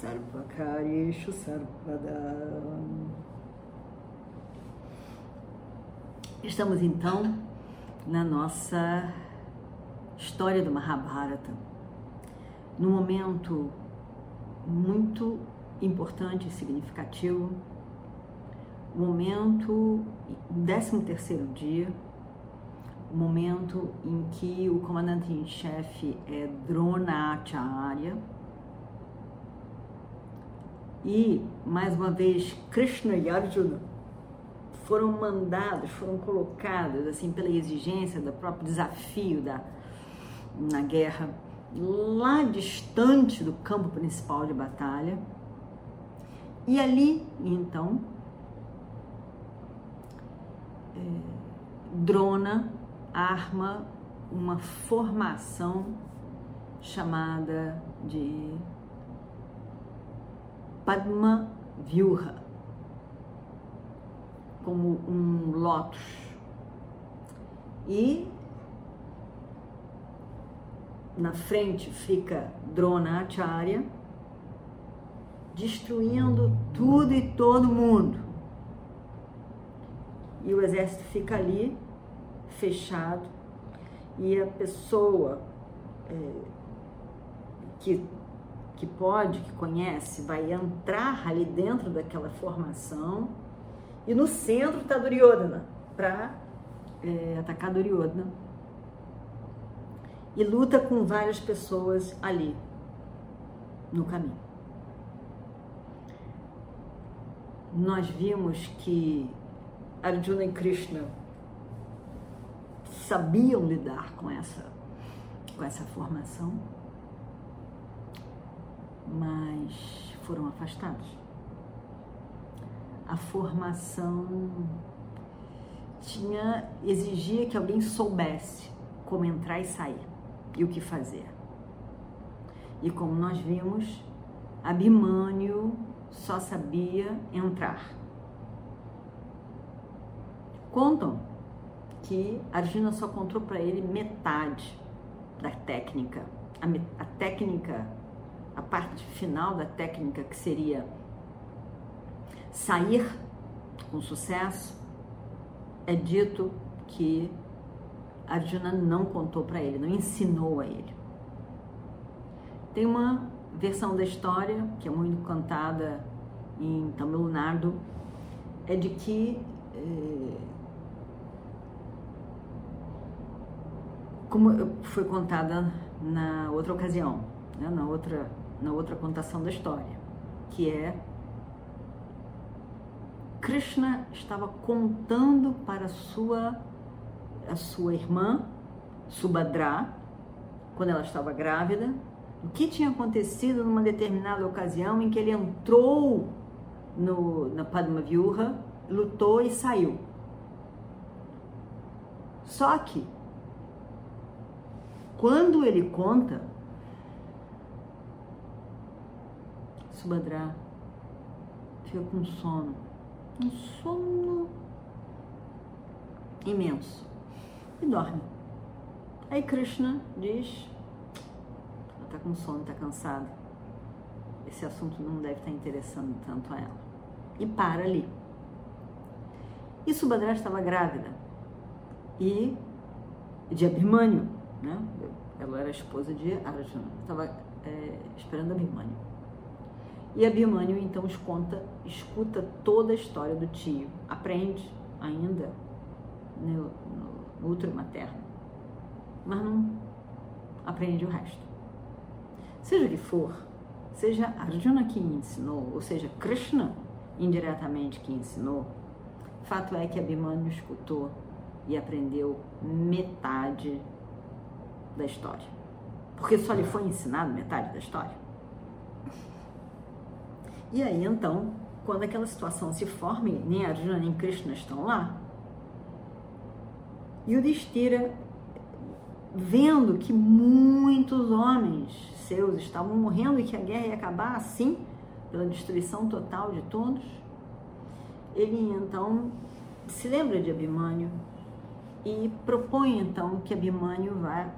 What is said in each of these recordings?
Sarvakaryeshu Sarvada Estamos então na nossa história do Mahabharata, num momento muito importante e significativo, momento, 13 terceiro dia, momento em que o comandante em chefe é Dronacharya e mais uma vez Krishna e Arjuna foram mandados, foram colocados assim pela exigência do próprio desafio da na guerra lá distante do campo principal de batalha. E ali, então, é, Drona arma uma formação chamada de Padma Vyuha, como um lótus. E na frente fica Drona Acharya, destruindo tudo e todo mundo. E o exército fica ali, fechado, e a pessoa é, que, que pode, que conhece, vai entrar ali dentro daquela formação, e no centro está Duryodhana, para é, atacar Duryodhana e luta com várias pessoas ali no caminho. Nós vimos que Arjuna e Krishna sabiam lidar com essa com essa formação, mas foram afastados. A formação tinha exigia que alguém soubesse como entrar e sair e o que fazer. E como nós vimos, Abimânio só sabia entrar. Contam que Arjuna só contou para ele metade da técnica. A, a técnica, a parte final da técnica que seria sair com sucesso, é dito que Arjuna não contou para ele, não ensinou a ele. Tem uma versão da história que é muito cantada em Tamil Nadu, é de que é, como foi contada na outra ocasião, né, na outra na outra contação da história, que é Krishna estava contando para sua a sua irmã, Subhadra, quando ela estava grávida, o que tinha acontecido numa determinada ocasião em que ele entrou no, na Padma Vyuha, lutou e saiu. Só que, quando ele conta, Subhadra fica com sono, um sono imenso e dorme. Aí Krishna diz: ela está com sono, está cansada. Esse assunto não deve estar interessando tanto a ela. E para ali. E Subhadra estava grávida. E de Abhimanyu, né? Ela era esposa de Arjuna. Estava é, esperando Abhimanyu. E Abhimanyu então escuta, toda a história do tio, aprende ainda no, no útero materno, mas não aprende o resto. Seja o que for, seja Arjuna que ensinou, ou seja, Krishna indiretamente que ensinou, fato é que Abhimanyu escutou e aprendeu metade da história. Porque só lhe foi ensinado metade da história. E aí então, quando aquela situação se forma, nem Arjuna nem Krishna estão lá, Yudhishthira, vendo que muitos homens seus estavam morrendo e que a guerra ia acabar assim, pela destruição total de todos, ele então se lembra de Abhimanyu e propõe então que Abhimanyu vá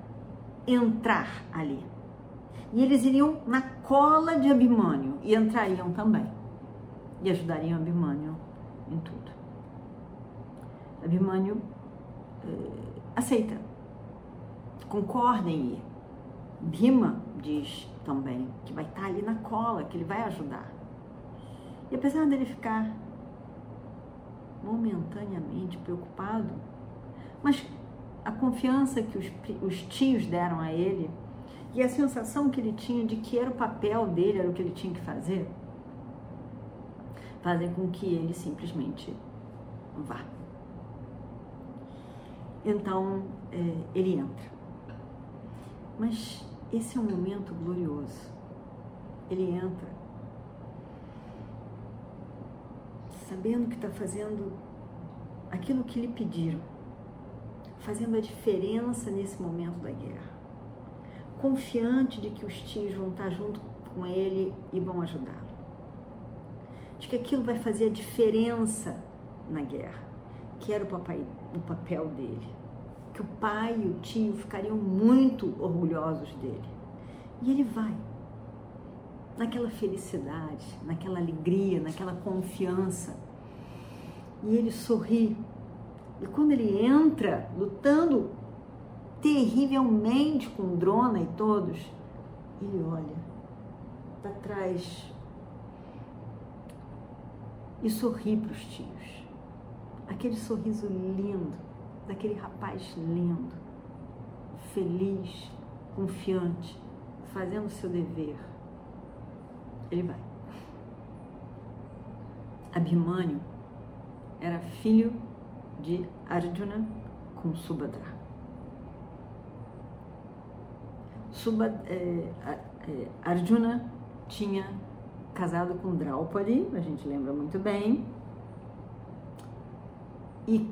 entrar ali. E eles iriam na cola de Abhimanyu e entrariam também. E ajudariam Abhimanyu em tudo. Abhimanyu eh, aceita, concorda em ir. Bhima diz também que vai estar ali na cola, que ele vai ajudar. E apesar dele ficar momentaneamente preocupado, mas a confiança que os, os tios deram a ele e a sensação que ele tinha de que era o papel dele, era o que ele tinha que fazer, fazem com que ele simplesmente vá. Então é, ele entra. Mas esse é um momento glorioso. Ele entra sabendo que está fazendo aquilo que lhe pediram, fazendo a diferença nesse momento da guerra, confiante de que os tios vão estar junto com ele e vão ajudá-lo, de que aquilo vai fazer a diferença na guerra, que era o, papai, o papel dele, que o pai e o tio ficariam muito orgulhosos dele. E ele vai naquela felicidade, naquela alegria, naquela confiança. E ele sorri. E quando ele entra lutando terrivelmente com Drona e todos, ele olha para trás e sorri para os tios. Aquele sorriso lindo, daquele rapaz lindo, feliz, confiante, fazendo o seu dever ele vai. Abhimanyu era filho de Arjuna com Subhadra. Subhad, eh, eh, Arjuna tinha casado com Draupadi, a gente lembra muito bem, e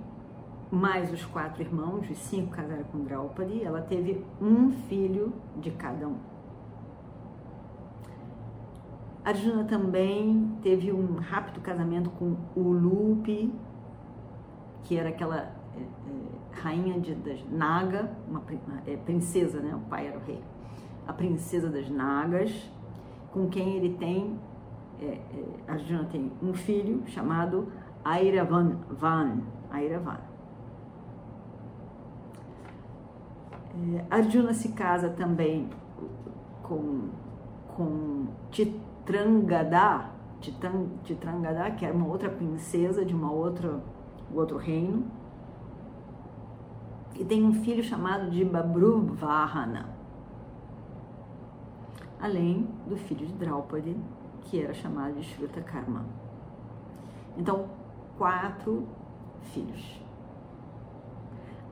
mais os quatro irmãos, os cinco casaram com Draupadi, ela teve um filho de cada um. Arjuna também teve um rápido casamento com Ulupi, que era aquela é, é, rainha de, das Naga, uma é, princesa, né? O pai era o rei. A princesa das Nagas, com quem ele tem, é, é Arjuna tem um filho chamado Airavan, Van, Airavan. É, Arjuna se casa também com, com Titrangada, Titrangada, que era uma outra princesa de uma outra, outro reino. E tem um filho chamado de Babruvahana. Além do filho de Draupadi, que era chamado de Shrutakarma. Então, quatro filhos.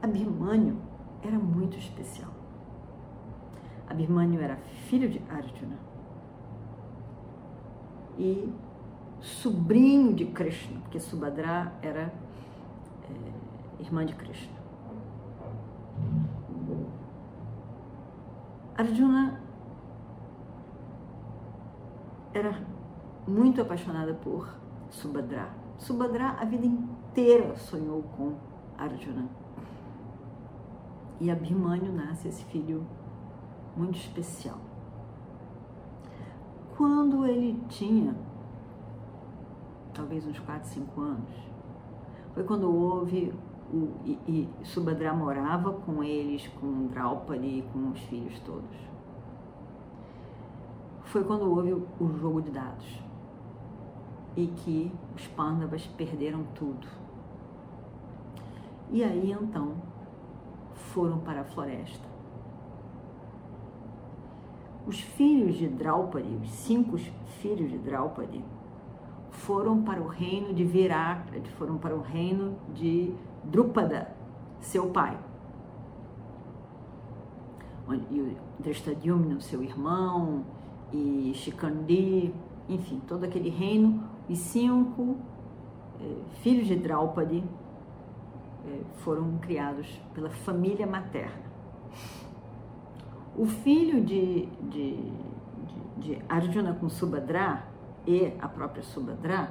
Abhimanyu era muito especial. Abhimanyu era filho de Arjuna e sobrinho de Krishna, porque Subhadra era é, irmã de Krishna. Arjuna era muito apaixonada por Subhadra. Subhadra a vida inteira sonhou com Arjuna. E Abhimanyu nasce esse filho muito especial quando ele tinha talvez uns 4, 5 anos. Foi quando houve o, e, e Subhadra morava com eles, com Draupadi e com os filhos todos. Foi quando houve o, jogo de dados e que os Pandavas perderam tudo. E aí então foram para a floresta os filhos de Draupadi, os cinco filhos de Draupadi, foram para o reino de Virat, foram para o reino de Drupada, seu pai. E o Drestadyumna, seu irmão, e Shikandi, enfim, todo aquele reino, os cinco eh, filhos de Draupadi eh, foram criados pela família materna. O filho de, de, de, de Arjuna com Subhadra e a própria Subhadra,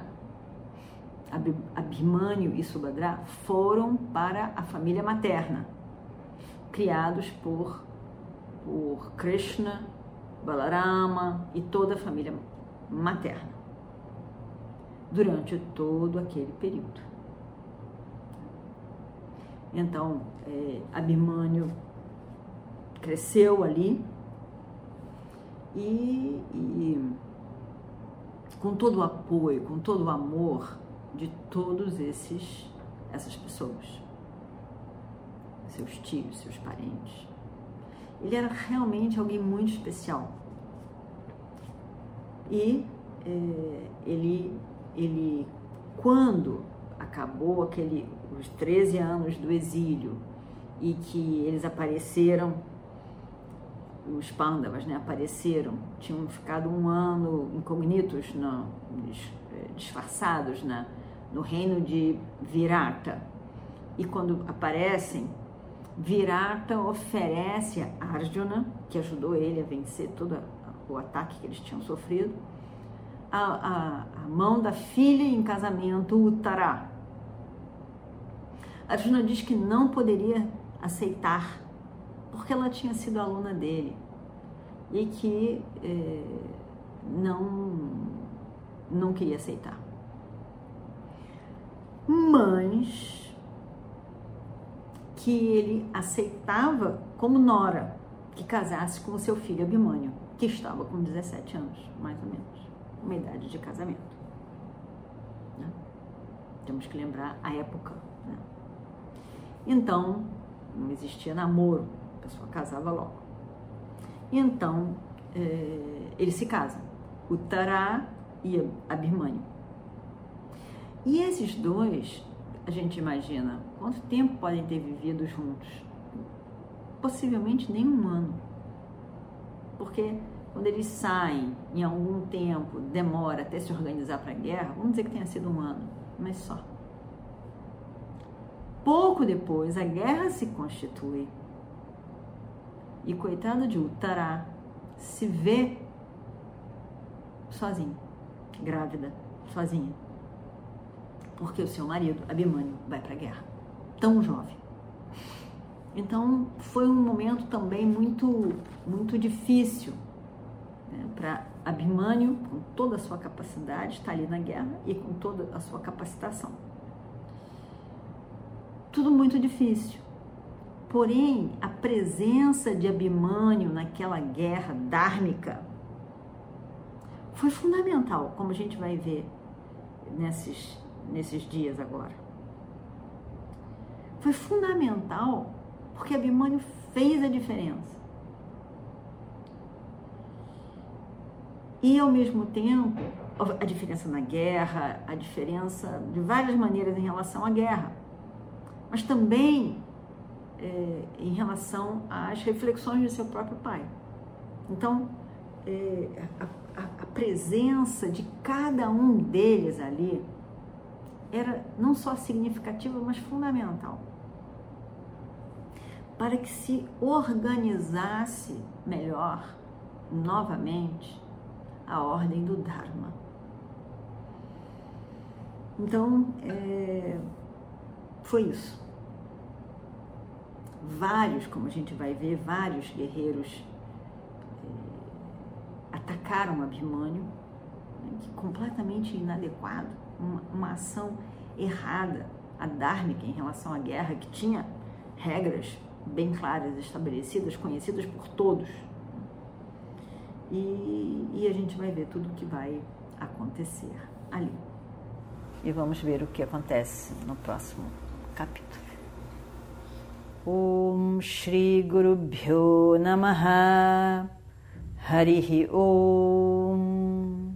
Abhimanyu e Subhadra, foram para a família materna, criados por, por Krishna, Balarama e toda a família materna durante todo aquele período. Então, é, Abimânio cresceu ali e, e com todo o apoio, com todo o amor de todos esses essas pessoas, seus tios, seus parentes. Ele era realmente alguém muito especial. E é, ele, ele, quando acabou aquele, os 13 anos do exílio e que eles apareceram, os pândavas né, apareceram, tinham ficado um ano incognitos, não, é, disfarçados né, no reino de Virata. E quando aparecem, Virata oferece a Arjuna, que ajudou ele a vencer todo o ataque que eles tinham sofrido, a, a, a mão da filha em casamento, Uttara. Arjuna diz que não poderia aceitar, porque ela tinha sido aluna dele e que eh, não, não queria aceitar. Mas que ele aceitava como nora que casasse com seu filho Abimânio, que estava com 17 anos, mais ou menos, uma idade de casamento. Né? Temos que lembrar a época. Né? Então, não existia namoro, a pessoa casava logo. Então, é, eles se casam, o Tará e Abimânio. E esses dois a gente imagina quanto tempo podem ter vivido juntos? Possivelmente nem um ano. Porque quando eles saem em algum tempo, demora até se organizar para a guerra, vamos dizer que tenha sido um ano, mas só. Pouco depois, a guerra se constitui e coitada de Utará se vê sozinha, grávida, sozinha porque o seu marido, Abimânio, vai para a guerra, tão jovem. Então foi um momento também muito, muito difícil né, para Abimânio, com toda a sua capacidade, estar ali na guerra e com toda a sua capacitação. Tudo muito difícil. Porém, a presença de Abimânio naquela guerra dármica foi fundamental, como a gente vai ver nesses nesses dias agora. Foi fundamental porque Abimânio fez a diferença. E ao mesmo tempo, a diferença na guerra, a diferença de várias maneiras em relação à guerra, mas também é, em relação às reflexões de seu próprio pai. Então, é, a, a, a presença de cada um deles ali era não só significativa, mas fundamental para que se organizasse melhor, novamente, a ordem do Dharma. Então, é, foi isso. Vários, como a gente vai ver, vários guerreiros é, atacaram Abhimanyu, né, completamente inadequado uma, ação errada, a dármica em relação à guerra, que tinha regras bem claras, estabelecidas, conhecidas por todos. E, e a gente vai ver tudo o que vai acontecer ali. E vamos ver o que acontece no próximo capítulo. Om Shri Guru Bhyo Namaha Om